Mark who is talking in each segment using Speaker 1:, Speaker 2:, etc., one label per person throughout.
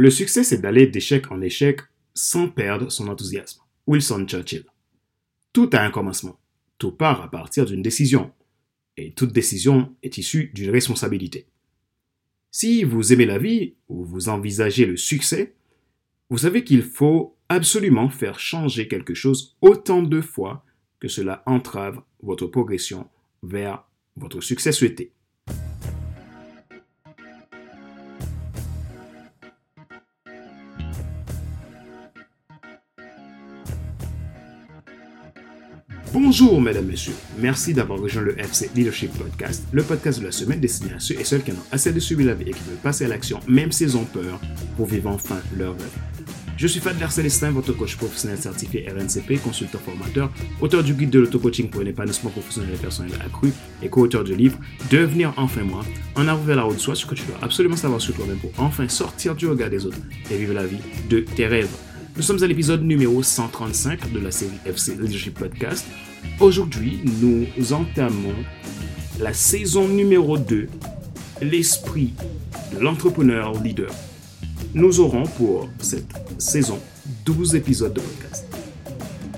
Speaker 1: Le succès, c'est d'aller d'échec en échec sans perdre son enthousiasme. Wilson Churchill. Tout a un commencement. Tout part à partir d'une décision. Et toute décision est issue d'une responsabilité. Si vous aimez la vie ou vous envisagez le succès, vous savez qu'il faut absolument faire changer quelque chose autant de fois que cela entrave votre progression vers votre succès souhaité. Bonjour mesdames, messieurs. Merci d'avoir rejoint le FC Leadership Podcast, le podcast de la semaine destiné à ceux et celles qui en ont assez de suivre la vie et qui veulent passer à l'action, même s'ils ont peur, pour vivre enfin leur rêve. Je suis Fadler Célestin, votre coach professionnel certifié RNCP, consultant formateur, auteur du guide de l'auto-coaching pour un épanouissement professionnel et personnel accru et co-auteur du livre Devenir enfin moi, en avant vers la route de soi, ce que tu dois absolument savoir sur toi-même pour enfin sortir du regard des autres et vivre la vie de tes rêves. Nous sommes à l'épisode numéro 135 de la série FC Leadership Podcast. Aujourd'hui, nous entamons la saison numéro 2, l'esprit de l'entrepreneur leader. Nous aurons pour cette saison 12 épisodes de podcast.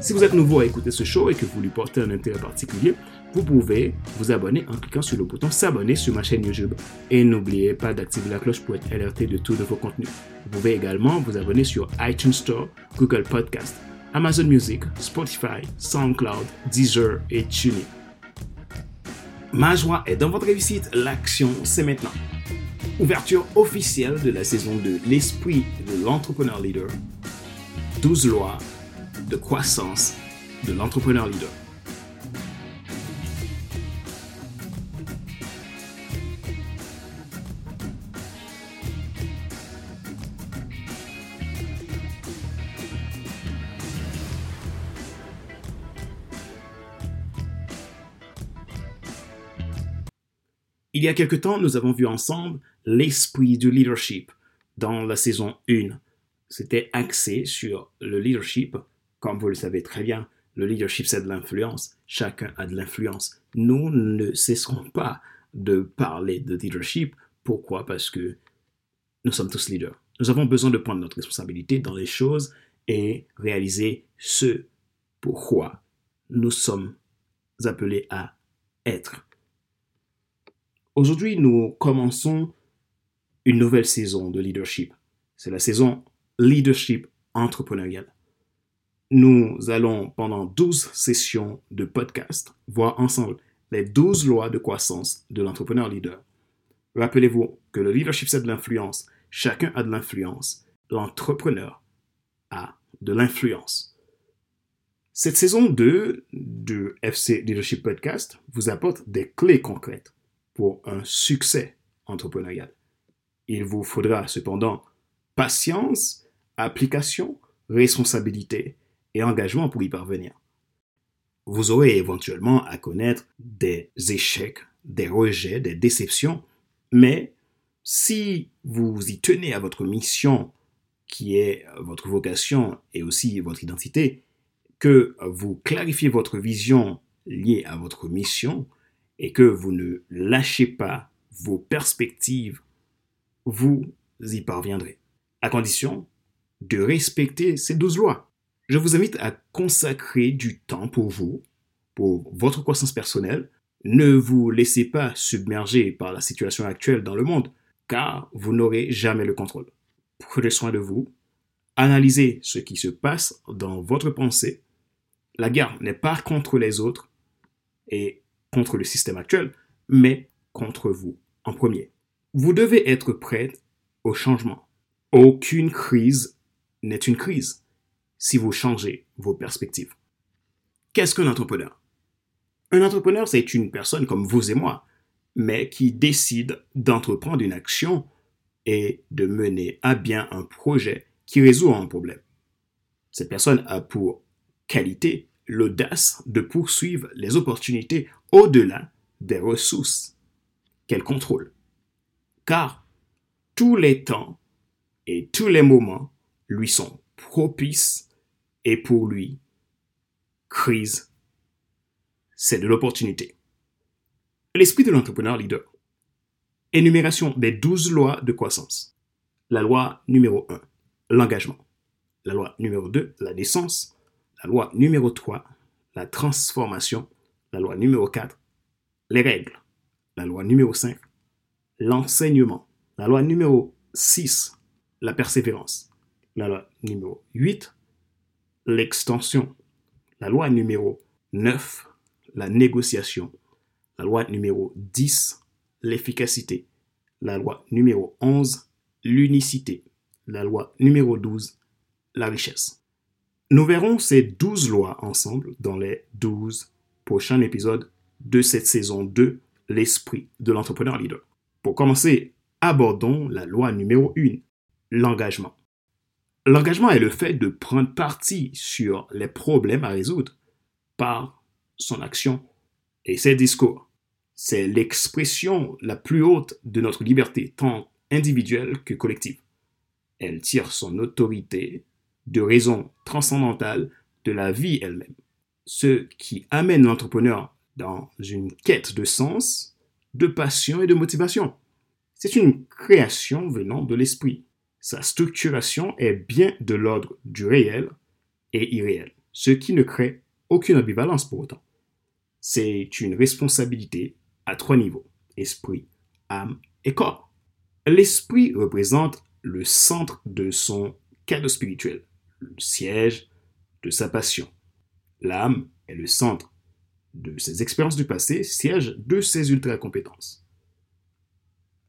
Speaker 1: Si vous êtes nouveau à écouter ce show et que vous lui portez un intérêt particulier, vous pouvez vous abonner en cliquant sur le bouton s'abonner sur ma chaîne YouTube. Et n'oubliez pas d'activer la cloche pour être alerté de tous vos contenus. Vous pouvez également vous abonner sur iTunes Store, Google Podcast, Amazon Music, Spotify, SoundCloud, Deezer et TuneIn. Ma joie est dans votre réussite. L'action, c'est maintenant. Ouverture officielle de la saison 2, l'esprit de l'entrepreneur leader. 12 lois de croissance de l'entrepreneur leader. Il y a quelque temps, nous avons vu ensemble l'esprit du leadership dans la saison 1. C'était axé sur le leadership. Comme vous le savez très bien, le leadership, c'est de l'influence. Chacun a de l'influence. Nous ne cesserons pas de parler de leadership. Pourquoi? Parce que nous sommes tous leaders. Nous avons besoin de prendre notre responsabilité dans les choses et réaliser ce pourquoi nous sommes appelés à être. Aujourd'hui, nous commençons une nouvelle saison de leadership. C'est la saison leadership entrepreneurial. Nous allons, pendant 12 sessions de podcast, voir ensemble les 12 lois de croissance de l'entrepreneur leader. Rappelez-vous que le leadership, c'est de l'influence. Chacun a de l'influence. L'entrepreneur a de l'influence. Cette saison 2 de FC Leadership Podcast vous apporte des clés concrètes pour un succès entrepreneurial. Il vous faudra cependant patience, application, responsabilité et engagement pour y parvenir. Vous aurez éventuellement à connaître des échecs, des rejets, des déceptions, mais si vous y tenez à votre mission, qui est votre vocation et aussi votre identité, que vous clarifiez votre vision liée à votre mission, et que vous ne lâchez pas vos perspectives, vous y parviendrez. À condition de respecter ces douze lois. Je vous invite à consacrer du temps pour vous, pour votre croissance personnelle. Ne vous laissez pas submerger par la situation actuelle dans le monde, car vous n'aurez jamais le contrôle. Prenez soin de vous. Analysez ce qui se passe dans votre pensée. La guerre n'est pas contre les autres et contre le système actuel, mais contre vous en premier. Vous devez être prêt au changement. Aucune crise n'est une crise si vous changez vos perspectives. Qu'est-ce qu'un entrepreneur? Un entrepreneur, c'est une personne comme vous et moi, mais qui décide d'entreprendre une action et de mener à bien un projet qui résout un problème. Cette personne a pour qualité l'audace de poursuivre les opportunités au-delà des ressources qu'elle contrôle. Car tous les temps et tous les moments lui sont propices et pour lui, crise, c'est de l'opportunité. L'esprit de l'entrepreneur leader. Énumération des douze lois de croissance. La loi numéro 1, l'engagement. La loi numéro 2, la naissance. La loi numéro 3, la transformation. La loi numéro 4, les règles. La loi numéro 5, l'enseignement. La loi numéro 6, la persévérance. La loi numéro 8, l'extension. La loi numéro 9, la négociation. La loi numéro 10, l'efficacité. La loi numéro 11, l'unicité. La loi numéro 12, la richesse. Nous verrons ces 12 lois ensemble dans les 12 prochains épisodes de cette saison 2, l'esprit de l'entrepreneur leader. Pour commencer, abordons la loi numéro 1, l'engagement. L'engagement est le fait de prendre parti sur les problèmes à résoudre par son action et ses discours. C'est l'expression la plus haute de notre liberté, tant individuelle que collective. Elle tire son autorité de raisons transcendantales de la vie elle-même. Ce qui amène l'entrepreneur dans une quête de sens, de passion et de motivation. C'est une création venant de l'esprit. Sa structuration est bien de l'ordre du réel et irréel, ce qui ne crée aucune ambivalence pour autant. C'est une responsabilité à trois niveaux, esprit, âme et corps. L'esprit représente le centre de son cadre spirituel, le siège de sa passion. L'âme est le centre de ses expériences du passé, siège de ses ultra-compétences.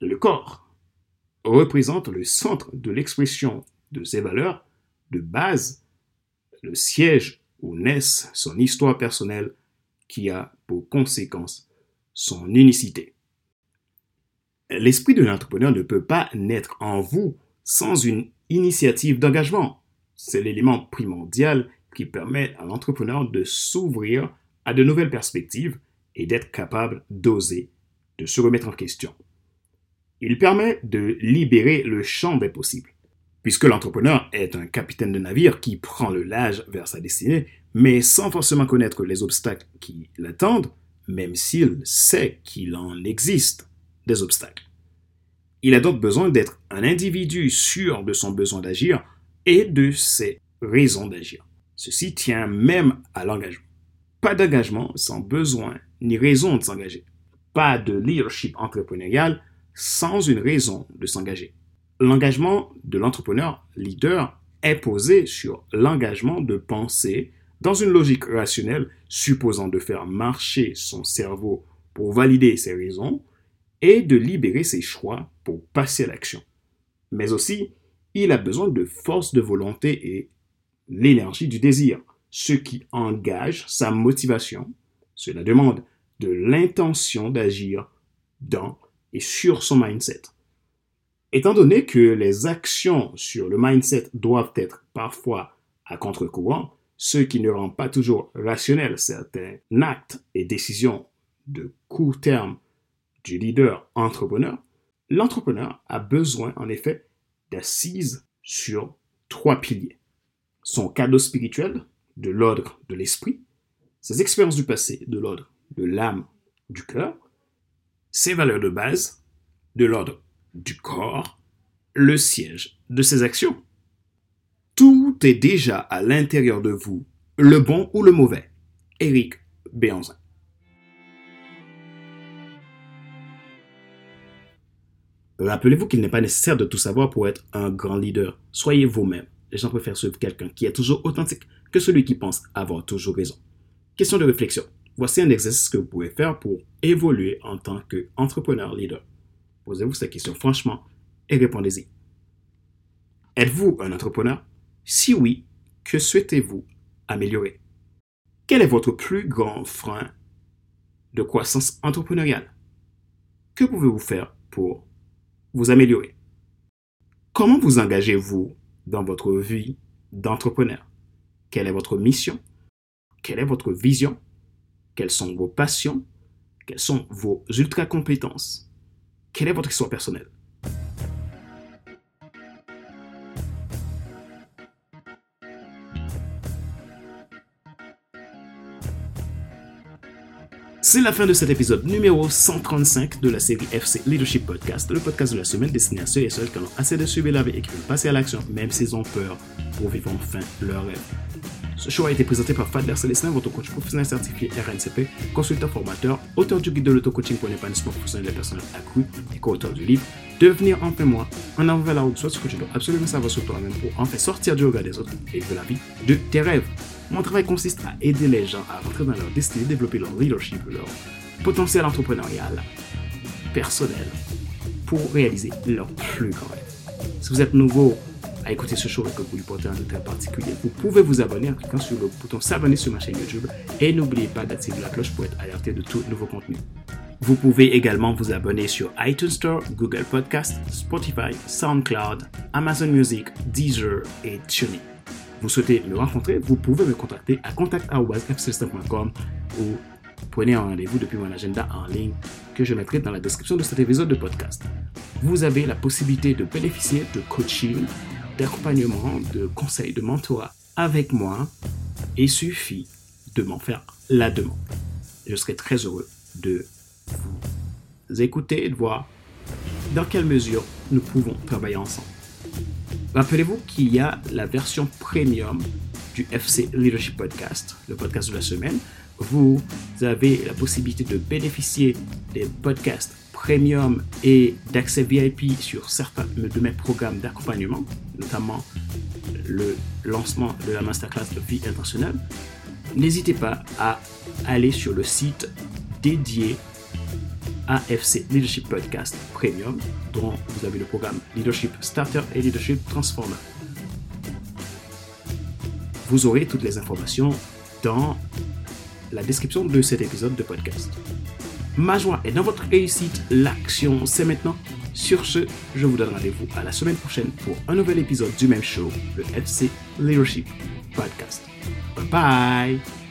Speaker 1: Le corps représente le centre de l'expression de ses valeurs de base, le siège où naissent son histoire personnelle qui a pour conséquence son unicité. L'esprit de l'entrepreneur ne peut pas naître en vous sans une initiative d'engagement. C'est l'élément primordial qui permet à l'entrepreneur de s'ouvrir à de nouvelles perspectives et d'être capable d'oser, de se remettre en question. Il permet de libérer le champ des possibles, puisque l'entrepreneur est un capitaine de navire qui prend le large vers sa destinée, mais sans forcément connaître les obstacles qui l'attendent, même s'il sait qu'il en existe des obstacles. Il a donc besoin d'être un individu sûr de son besoin d'agir et de ses raisons d'agir. Ceci tient même à l'engagement. Pas d'engagement sans besoin ni raison de s'engager. Pas de leadership entrepreneurial sans une raison de s'engager. L'engagement de l'entrepreneur leader est posé sur l'engagement de penser dans une logique rationnelle supposant de faire marcher son cerveau pour valider ses raisons et de libérer ses choix pour passer à l'action. Mais aussi, il a besoin de force de volonté et l'énergie du désir, ce qui engage sa motivation. Cela demande de l'intention d'agir dans et sur son mindset. Étant donné que les actions sur le mindset doivent être parfois à contre-courant, ce qui ne rend pas toujours rationnel certains actes et décisions de court terme du leader entrepreneur, l'entrepreneur a besoin en effet d'assises sur trois piliers. Son cadeau spirituel, de l'ordre de l'esprit, ses expériences du passé, de l'ordre de l'âme, du cœur, ses valeurs de base, de l'ordre du corps, le siège de ses actions. Tout est déjà à l'intérieur de vous, le bon ou le mauvais. Éric Béanzin. Rappelez-vous qu'il n'est pas nécessaire de tout savoir pour être un grand leader. Soyez vous-même. Les gens préfèrent suivre quelqu'un qui est toujours authentique que celui qui pense avoir toujours raison. Question de réflexion. Voici un exercice que vous pouvez faire pour évoluer en tant qu'entrepreneur leader. Posez-vous cette question franchement et répondez-y. Êtes-vous un entrepreneur? Si oui, que souhaitez-vous améliorer? Quel est votre plus grand frein de croissance entrepreneuriale? Que pouvez-vous faire pour vous améliorer? Comment vous engagez-vous dans votre vie d'entrepreneur. Quelle est votre mission? Quelle est votre vision? Quelles sont vos passions? Quelles sont vos ultra-compétences? Quelle est votre histoire personnelle? C'est la fin de cet épisode numéro 135 de la série FC Leadership Podcast, le podcast de la semaine destiné à ceux et celles qui ont assez de subir la vie et qui veulent passer à l'action, même s'ils ont peur, pour vivre enfin leur rêve. Ce show a été présenté par Fadler Célestin, votre coach professionnel certifié RNCP, consultant formateur, auteur du guide de l'auto-coaching pour l'épanouissement professionnel des personnes accrues et co-auteur du livre Devenir enfin moi, en avant la route, soit ce que tu dois absolument savoir sur toi-même pour enfin sortir du regard des autres et de la vie de tes rêves. Mon travail consiste à aider les gens à rentrer dans leur destinée, développer leur leadership, leur potentiel entrepreneurial, personnel, pour réaliser leur plus grand rêve. Si vous êtes nouveau à écouter ce show et que vous lui portez un intérêt particulier, vous pouvez vous abonner en cliquant sur le bouton s'abonner sur ma chaîne YouTube et n'oubliez pas d'activer la cloche pour être alerté de tout nouveau contenu. Vous pouvez également vous abonner sur iTunes Store, Google Podcast, Spotify, SoundCloud, Amazon Music, Deezer et TuneIn vous souhaitez me rencontrer, vous pouvez me contacter à contact.fcsystem.com ou prenez un rendez-vous depuis mon agenda en ligne que je mettrai dans la description de cet épisode de podcast. Vous avez la possibilité de bénéficier de coaching, d'accompagnement, de conseils, de mentorat avec moi. Il suffit de m'en faire la demande. Je serai très heureux de vous écouter et de voir dans quelle mesure nous pouvons travailler ensemble. Rappelez-vous qu'il y a la version premium du FC Leadership Podcast, le podcast de la semaine. Vous avez la possibilité de bénéficier des podcasts premium et d'accès VIP sur certains de mes programmes d'accompagnement, notamment le lancement de la masterclass de vie internationale. N'hésitez pas à aller sur le site dédié AFC Leadership Podcast Premium, dont vous avez le programme Leadership Starter et Leadership Transformer. Vous aurez toutes les informations dans la description de cet épisode de podcast. Ma joie est dans votre réussite, l'action c'est maintenant. Sur ce, je vous donne rendez-vous à la semaine prochaine pour un nouvel épisode du même show, le FC Leadership Podcast. Bye bye